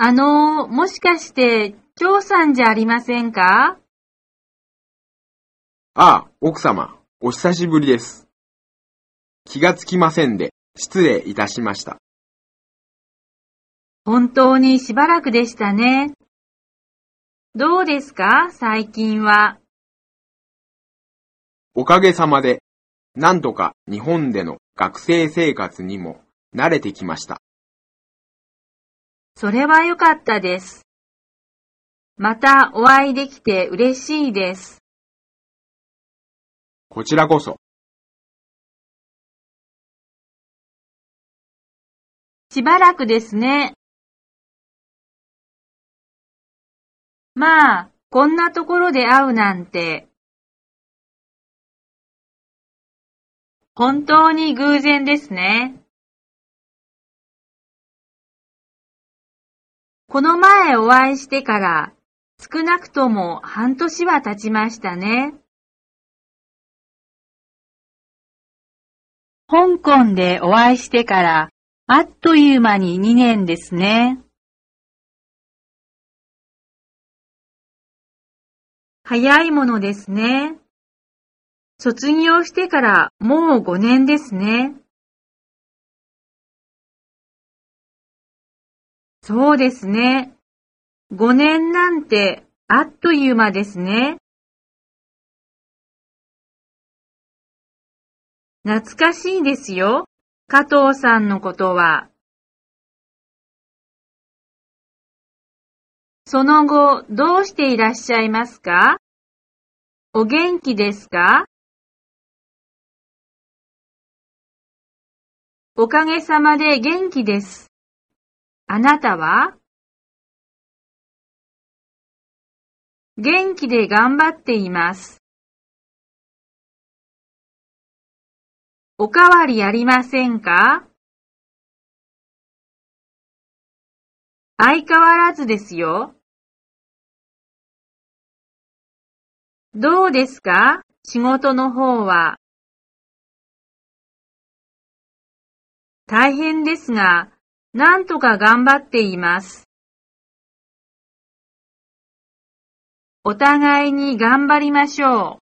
あのー、もしかして、張さんじゃありませんか？ああ、奥様、お久しぶりです。気がつきませんで、失礼いたしました。本当にしばらくでしたね。どうですか、最近は。おかげさまで、なんとか日本での学生生活にも慣れてきました。それはよかったです。またお会いできて嬉しいです。こちらこそ。しばらくですね。まあ、こんなところで会うなんて。本当に偶然ですね。この前お会いしてから少なくとも半年は経ちましたね。香港でお会いしてからあっという間に2年ですね。早いものですね。卒業してからもう5年ですね。そうですね。5年なんてあっという間ですね。懐かしいですよ。加藤さんのことは。その後、どうしていらっしゃいますか？お元気ですか？おかげさまで元気です。あなたは？元気で頑張っています。おかわりありませんか？相変わらずですよ。どうですか？仕事の方は？大変ですが、なんとか頑張っています。お互いに頑張りましょう。